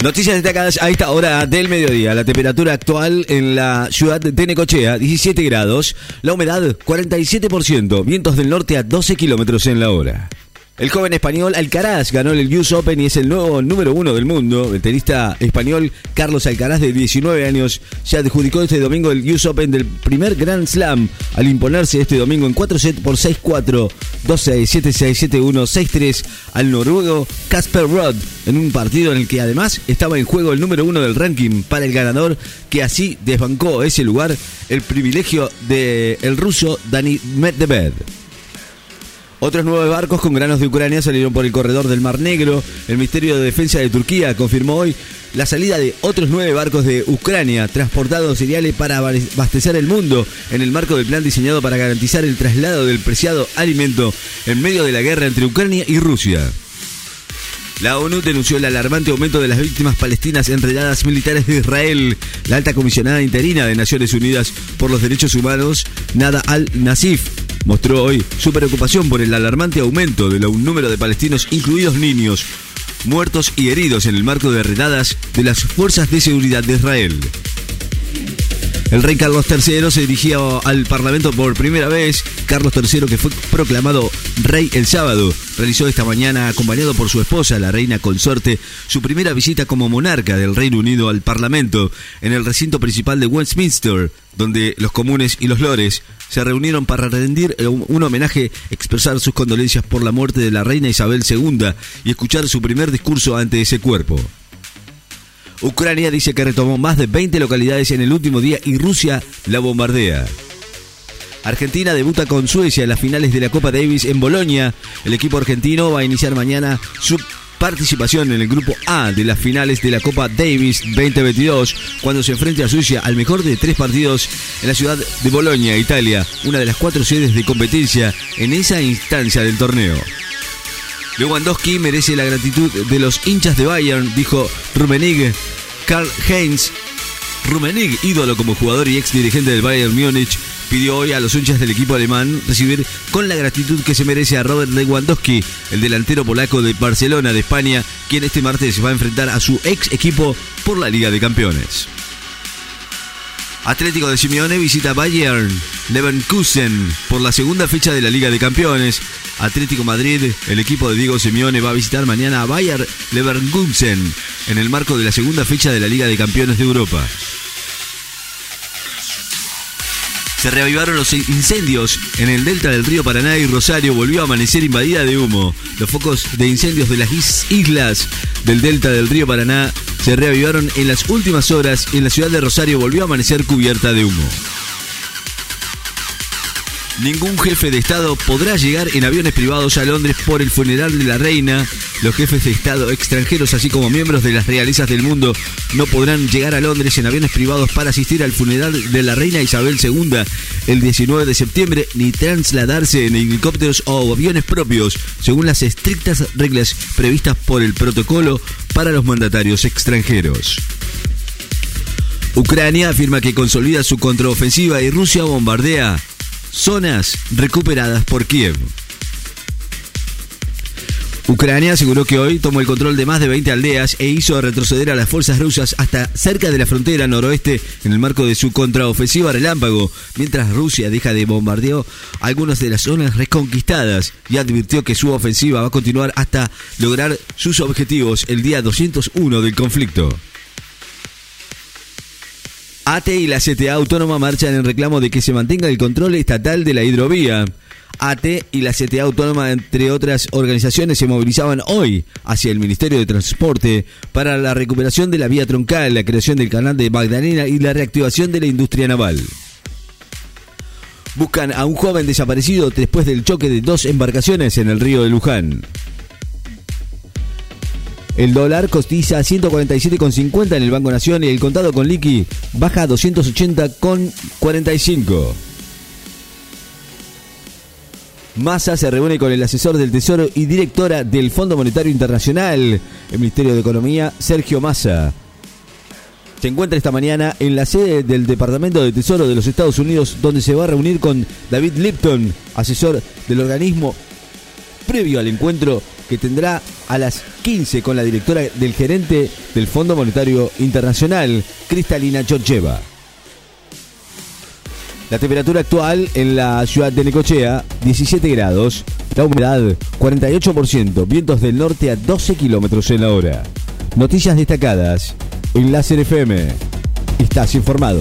Noticias destacadas a esta hora del mediodía. La temperatura actual en la ciudad de Necochea, 17 grados. La humedad, 47%. Vientos del norte a 12 kilómetros en la hora. El joven español Alcaraz ganó el US Open y es el nuevo número uno del mundo. El tenista español Carlos Alcaraz, de 19 años, se adjudicó este domingo el US Open del primer Grand Slam al imponerse este domingo en 4 sets por 6-4, 2-6, 7-6, 7-1, 6-3 al noruego Casper Rudd en un partido en el que además estaba en juego el número uno del ranking para el ganador que así desbancó ese lugar el privilegio del el ruso Dani Medvedev. Otros nueve barcos con granos de Ucrania salieron por el corredor del Mar Negro. El Ministerio de Defensa de Turquía confirmó hoy la salida de otros nueve barcos de Ucrania transportados cereales para abastecer el mundo en el marco del plan diseñado para garantizar el traslado del preciado alimento en medio de la guerra entre Ucrania y Rusia. La ONU denunció el alarmante aumento de las víctimas palestinas en redadas militares de Israel. La alta comisionada interina de Naciones Unidas por los Derechos Humanos, Nada al-Nasif, mostró hoy su preocupación por el alarmante aumento del número de palestinos, incluidos niños, muertos y heridos en el marco de redadas de las fuerzas de seguridad de Israel. El rey Carlos III se dirigía al Parlamento por primera vez. Carlos III, que fue proclamado rey el sábado, realizó esta mañana, acompañado por su esposa, la reina consorte, su primera visita como monarca del Reino Unido al Parlamento en el recinto principal de Westminster, donde los comunes y los lores se reunieron para rendir un homenaje, expresar sus condolencias por la muerte de la reina Isabel II y escuchar su primer discurso ante ese cuerpo. Ucrania dice que retomó más de 20 localidades en el último día y Rusia la bombardea. Argentina debuta con Suecia en las finales de la Copa Davis en Bolonia. El equipo argentino va a iniciar mañana su participación en el grupo A de las finales de la Copa Davis 2022 cuando se enfrente a Suecia al mejor de tres partidos en la ciudad de Bolonia, Italia, una de las cuatro sedes de competencia en esa instancia del torneo. Lewandowski merece la gratitud de los hinchas de Bayern, dijo Rummenigge. Karl Heinz, Rummenigge, ídolo como jugador y ex dirigente del Bayern Múnich, pidió hoy a los hinchas del equipo alemán recibir con la gratitud que se merece a Robert Lewandowski, el delantero polaco de Barcelona de España, quien este martes va a enfrentar a su ex equipo por la Liga de Campeones. Atlético de Simeone visita Bayern Leverkusen por la segunda fecha de la Liga de Campeones. Atlético Madrid, el equipo de Diego Simeone va a visitar mañana a Bayern Leverkusen en el marco de la segunda fecha de la Liga de Campeones de Europa. Se reavivaron los incendios en el delta del río Paraná y Rosario volvió a amanecer invadida de humo. Los focos de incendios de las islas del delta del río Paraná se reavivaron en las últimas horas y la ciudad de Rosario volvió a amanecer cubierta de humo. Ningún jefe de Estado podrá llegar en aviones privados a Londres por el funeral de la reina. Los jefes de Estado extranjeros, así como miembros de las realezas del mundo, no podrán llegar a Londres en aviones privados para asistir al funeral de la reina Isabel II el 19 de septiembre, ni trasladarse en helicópteros o aviones propios, según las estrictas reglas previstas por el protocolo para los mandatarios extranjeros. Ucrania afirma que consolida su contraofensiva y Rusia bombardea zonas recuperadas por Kiev. Ucrania aseguró que hoy tomó el control de más de 20 aldeas e hizo retroceder a las fuerzas rusas hasta cerca de la frontera noroeste en el marco de su contraofensiva relámpago, mientras Rusia deja de bombardeo algunas de las zonas reconquistadas y advirtió que su ofensiva va a continuar hasta lograr sus objetivos el día 201 del conflicto. ATE y la CTA Autónoma marchan en reclamo de que se mantenga el control estatal de la hidrovía. ATE y la CTA Autónoma, entre otras organizaciones, se movilizaban hoy hacia el Ministerio de Transporte para la recuperación de la vía troncal, la creación del canal de Magdalena y la reactivación de la industria naval. Buscan a un joven desaparecido después del choque de dos embarcaciones en el río de Luján. El dólar cotiza 147,50 en el Banco Nación y el contado con liqui baja a 280,45. Massa se reúne con el asesor del Tesoro y directora del Fondo Monetario Internacional, el Ministerio de Economía, Sergio Massa. Se encuentra esta mañana en la sede del Departamento de Tesoro de los Estados Unidos, donde se va a reunir con David Lipton, asesor del organismo, previo al encuentro que tendrá a las 15 con la directora del gerente del Fondo Monetario Internacional, Cristalina Georgieva. La temperatura actual en la ciudad de Necochea, 17 grados. La humedad, 48%. Vientos del norte a 12 kilómetros en la hora. Noticias destacadas en Láser FM. Estás informado.